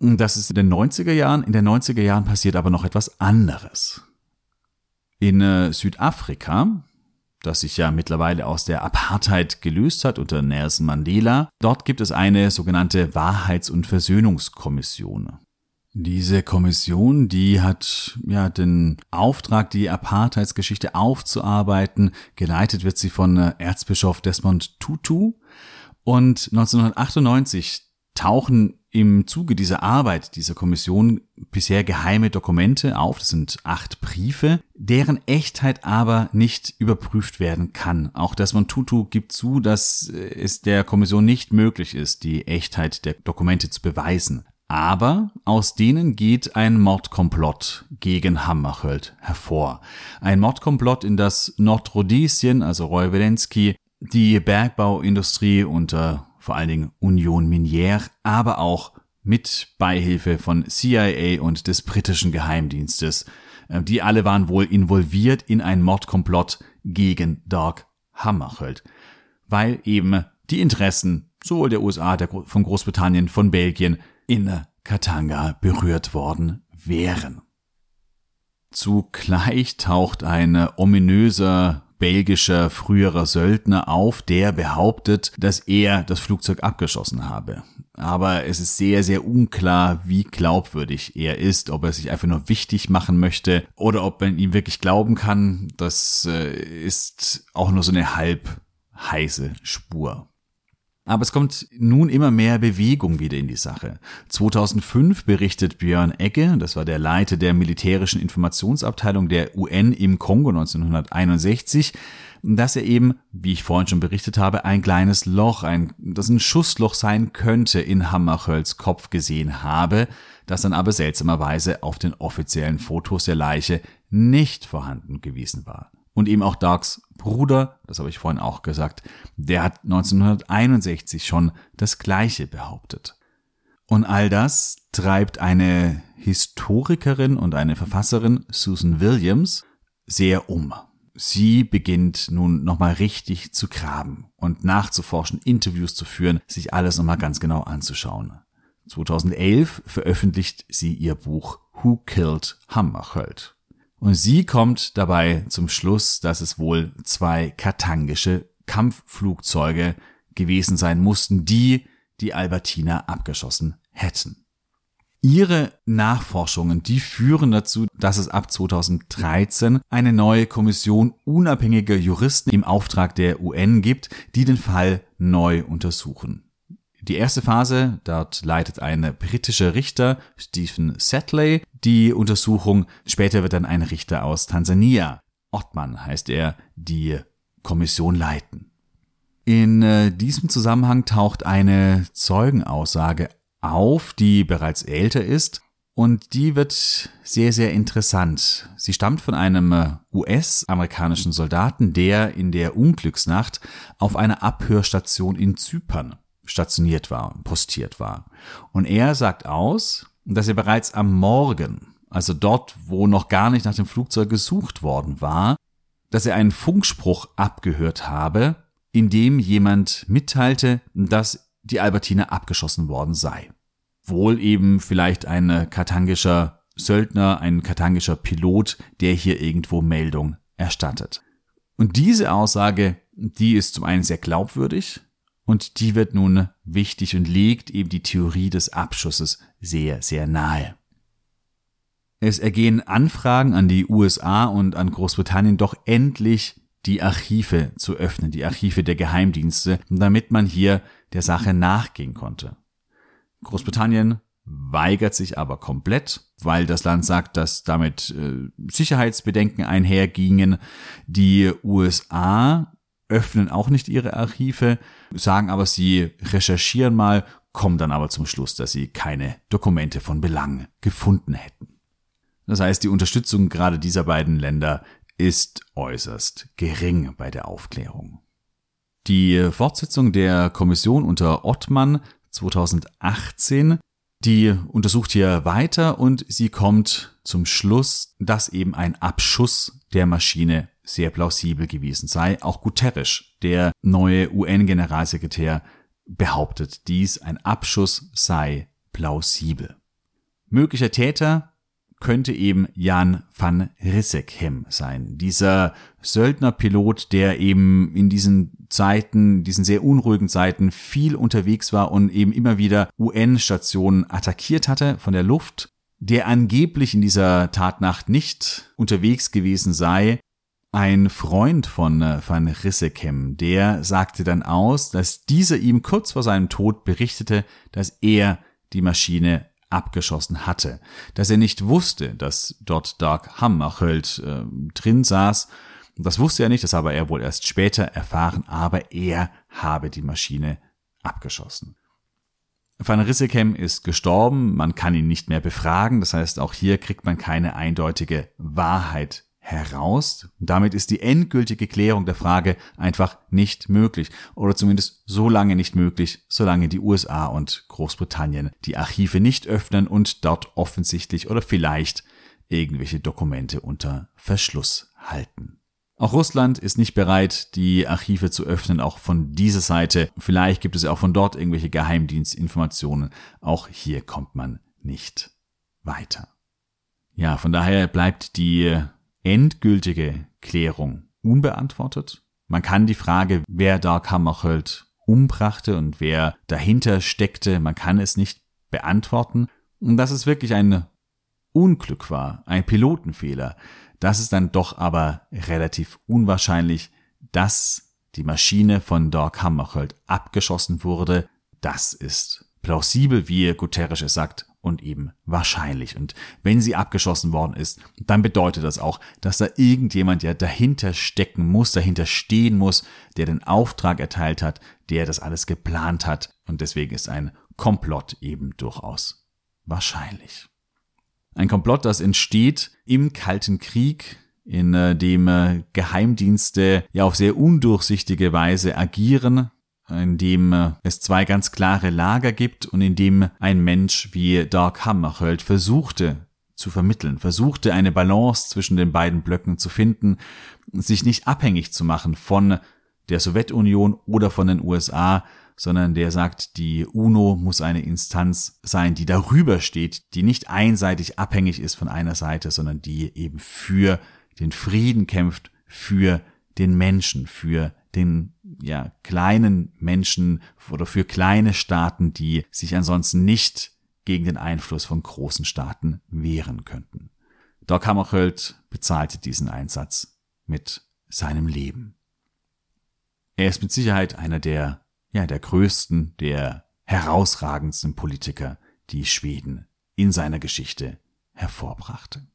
Das ist in den 90er Jahren. In den 90er Jahren passiert aber noch etwas anderes. In äh, Südafrika, das sich ja mittlerweile aus der Apartheid gelöst hat unter Nelson Mandela, dort gibt es eine sogenannte Wahrheits- und Versöhnungskommission. Diese Kommission, die hat ja den Auftrag, die Apartheidsgeschichte aufzuarbeiten. Geleitet wird sie von äh, Erzbischof Desmond Tutu. Und 1998 tauchen im Zuge dieser Arbeit dieser Kommission bisher geheime Dokumente auf. Das sind acht Briefe, deren Echtheit aber nicht überprüft werden kann. Auch Desmond Tutu gibt zu, dass es der Kommission nicht möglich ist, die Echtheit der Dokumente zu beweisen. Aber aus denen geht ein Mordkomplott gegen Hammarskjöld hervor. Ein Mordkomplott, in das Nordrhodesien, also Roy Welensky, die Bergbauindustrie unter vor allen Dingen Union Minière, aber auch mit Beihilfe von CIA und des britischen Geheimdienstes. Äh, die alle waren wohl involviert in ein Mordkomplott gegen Doug Hammarskjöld, weil eben die Interessen sowohl der USA, der, von Großbritannien, von Belgien in Katanga berührt worden wären. Zugleich taucht ein ominöser belgischer früherer Söldner auf, der behauptet, dass er das Flugzeug abgeschossen habe. Aber es ist sehr, sehr unklar, wie glaubwürdig er ist, ob er sich einfach nur wichtig machen möchte oder ob man ihm wirklich glauben kann. Das äh, ist auch nur so eine halb heiße Spur. Aber es kommt nun immer mehr Bewegung wieder in die Sache. 2005 berichtet Björn Egge, das war der Leiter der militärischen Informationsabteilung der UN im Kongo 1961, dass er eben, wie ich vorhin schon berichtet habe, ein kleines Loch, ein, das ein Schussloch sein könnte, in Hammerhölz Kopf gesehen habe, das dann aber seltsamerweise auf den offiziellen Fotos der Leiche nicht vorhanden gewesen war. Und eben auch Darks Bruder, das habe ich vorhin auch gesagt, der hat 1961 schon das Gleiche behauptet. Und all das treibt eine Historikerin und eine Verfasserin, Susan Williams, sehr um. Sie beginnt nun nochmal richtig zu graben und nachzuforschen, Interviews zu führen, sich alles nochmal ganz genau anzuschauen. 2011 veröffentlicht sie ihr Buch Who Killed Hammarskjöld. Und sie kommt dabei zum Schluss, dass es wohl zwei katangische Kampfflugzeuge gewesen sein mussten, die die Albertina abgeschossen hätten. Ihre Nachforschungen, die führen dazu, dass es ab 2013 eine neue Kommission unabhängiger Juristen im Auftrag der UN gibt, die den Fall neu untersuchen. Die erste Phase, dort leitet ein britischer Richter, Stephen Setley, die Untersuchung. Später wird dann ein Richter aus Tansania, Ottmann heißt er, die Kommission leiten. In äh, diesem Zusammenhang taucht eine Zeugenaussage auf, die bereits älter ist und die wird sehr, sehr interessant. Sie stammt von einem äh, US-amerikanischen Soldaten, der in der Unglücksnacht auf einer Abhörstation in Zypern stationiert war, postiert war. Und er sagt aus, dass er bereits am Morgen, also dort, wo noch gar nicht nach dem Flugzeug gesucht worden war, dass er einen Funkspruch abgehört habe, in dem jemand mitteilte, dass die Albertine abgeschossen worden sei. Wohl eben vielleicht ein katangischer Söldner, ein katangischer Pilot, der hier irgendwo Meldung erstattet. Und diese Aussage, die ist zum einen sehr glaubwürdig und die wird nun wichtig und legt eben die Theorie des Abschusses sehr, sehr nahe. Es ergehen Anfragen an die USA und an Großbritannien doch endlich die Archive zu öffnen, die Archive der Geheimdienste, damit man hier der Sache nachgehen konnte. Großbritannien weigert sich aber komplett, weil das Land sagt, dass damit äh, Sicherheitsbedenken einhergingen. Die USA öffnen auch nicht ihre Archive, sagen aber, sie recherchieren mal, kommen dann aber zum Schluss, dass sie keine Dokumente von Belang gefunden hätten. Das heißt, die Unterstützung gerade dieser beiden Länder ist äußerst gering bei der Aufklärung. Die Fortsetzung der Kommission unter Ottmann 2018 die untersucht hier weiter und sie kommt zum Schluss, dass eben ein Abschuss der Maschine sehr plausibel gewesen sei. Auch Guterres, der neue UN-Generalsekretär, behauptet dies, ein Abschuss sei plausibel. Möglicher Täter könnte eben Jan van Rissekhem sein. Dieser Söldnerpilot, der eben in diesen Zeiten, diesen sehr unruhigen Zeiten viel unterwegs war und eben immer wieder UN-Stationen attackiert hatte von der Luft, der angeblich in dieser Tatnacht nicht unterwegs gewesen sei. Ein Freund von äh, Van Rissekem, der sagte dann aus, dass dieser ihm kurz vor seinem Tod berichtete, dass er die Maschine abgeschossen hatte, dass er nicht wusste, dass dort Dark Hammarskjöld äh, drin saß. Das wusste er nicht, das habe er wohl erst später erfahren, aber er habe die Maschine abgeschossen. Van Rissekem ist gestorben, man kann ihn nicht mehr befragen, das heißt auch hier kriegt man keine eindeutige Wahrheit heraus. Damit ist die endgültige Klärung der Frage einfach nicht möglich. Oder zumindest so lange nicht möglich, solange die USA und Großbritannien die Archive nicht öffnen und dort offensichtlich oder vielleicht irgendwelche Dokumente unter Verschluss halten. Auch Russland ist nicht bereit, die Archive zu öffnen, auch von dieser Seite. Vielleicht gibt es auch von dort irgendwelche Geheimdienstinformationen. Auch hier kommt man nicht weiter. Ja, von daher bleibt die endgültige Klärung unbeantwortet. Man kann die Frage, wer Dark Hammarskjöld umbrachte und wer dahinter steckte, man kann es nicht beantworten. Und dass es wirklich ein Unglück war, ein Pilotenfehler, das ist dann doch aber relativ unwahrscheinlich, dass die Maschine von Dark Hammarskjöld abgeschossen wurde. Das ist plausibel, wie Guterres es sagt, und eben wahrscheinlich. Und wenn sie abgeschossen worden ist, dann bedeutet das auch, dass da irgendjemand ja dahinter stecken muss, dahinter stehen muss, der den Auftrag erteilt hat, der das alles geplant hat. Und deswegen ist ein Komplott eben durchaus wahrscheinlich. Ein Komplott, das entsteht im Kalten Krieg, in äh, dem äh, Geheimdienste ja auf sehr undurchsichtige Weise agieren, in dem äh, es zwei ganz klare Lager gibt und in dem ein Mensch wie Dark Hammarskjöld versuchte zu vermitteln, versuchte eine Balance zwischen den beiden Blöcken zu finden, sich nicht abhängig zu machen von der Sowjetunion oder von den USA, sondern der sagt, die UNO muss eine Instanz sein, die darüber steht, die nicht einseitig abhängig ist von einer Seite, sondern die eben für den Frieden kämpft, für den Menschen, für den ja, kleinen Menschen oder für kleine Staaten, die sich ansonsten nicht gegen den Einfluss von großen Staaten wehren könnten. Doc Hammarskjöld bezahlte diesen Einsatz mit seinem Leben. Er ist mit Sicherheit einer der, ja, der größten, der herausragendsten Politiker, die Schweden in seiner Geschichte hervorbrachte.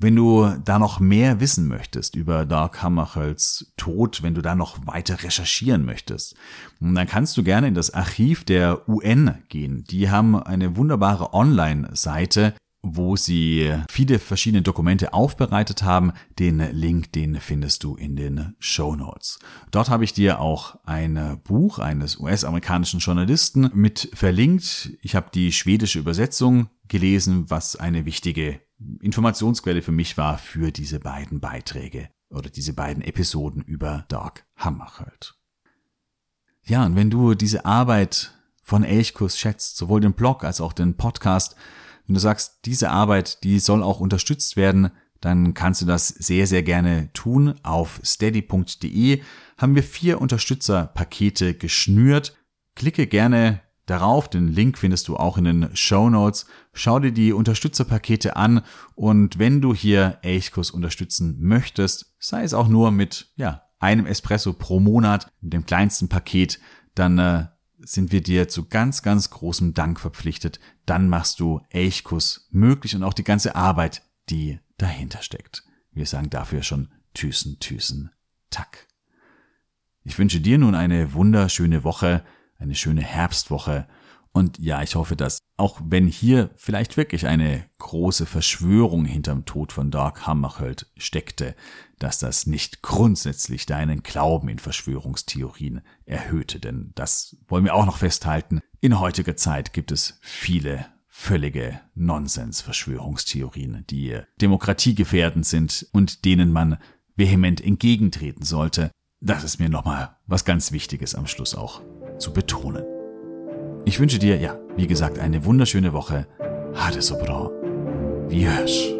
Wenn du da noch mehr wissen möchtest über Dark Hammarskjölds Tod, wenn du da noch weiter recherchieren möchtest, dann kannst du gerne in das Archiv der UN gehen. Die haben eine wunderbare Online-Seite, wo sie viele verschiedene Dokumente aufbereitet haben. Den Link, den findest du in den Show Notes. Dort habe ich dir auch ein Buch eines US-amerikanischen Journalisten mit verlinkt. Ich habe die schwedische Übersetzung gelesen, was eine wichtige Informationsquelle für mich war für diese beiden Beiträge oder diese beiden Episoden über Doc Hammarskjöld. Ja, und wenn du diese Arbeit von Elchkurs schätzt, sowohl den Blog als auch den Podcast, wenn du sagst, diese Arbeit, die soll auch unterstützt werden, dann kannst du das sehr, sehr gerne tun. Auf steady.de haben wir vier Unterstützerpakete geschnürt. Klicke gerne darauf, den Link findest du auch in den Show Notes. Schau dir die Unterstützerpakete an und wenn du hier Elchkurs unterstützen möchtest, sei es auch nur mit ja, einem Espresso pro Monat, mit dem kleinsten Paket, dann äh, sind wir dir zu ganz, ganz großem Dank verpflichtet. Dann machst du Elchkuss möglich und auch die ganze Arbeit, die dahinter steckt. Wir sagen dafür schon Thyssen, Thyssen, Tack. Ich wünsche dir nun eine wunderschöne Woche, eine schöne Herbstwoche und ja, ich hoffe, dass auch wenn hier vielleicht wirklich eine große Verschwörung hinterm Tod von Dark Hammarskjöld steckte, dass das nicht grundsätzlich deinen Glauben in Verschwörungstheorien erhöhte, denn das wollen wir auch noch festhalten. In heutiger Zeit gibt es viele völlige Nonsens-Verschwörungstheorien, die demokratiegefährdend sind und denen man vehement entgegentreten sollte. Das ist mir nochmal was ganz Wichtiges am Schluss auch zu betonen. Ich wünsche dir, ja, wie gesagt, eine wunderschöne Woche. Ha det så bra. Vi hörs.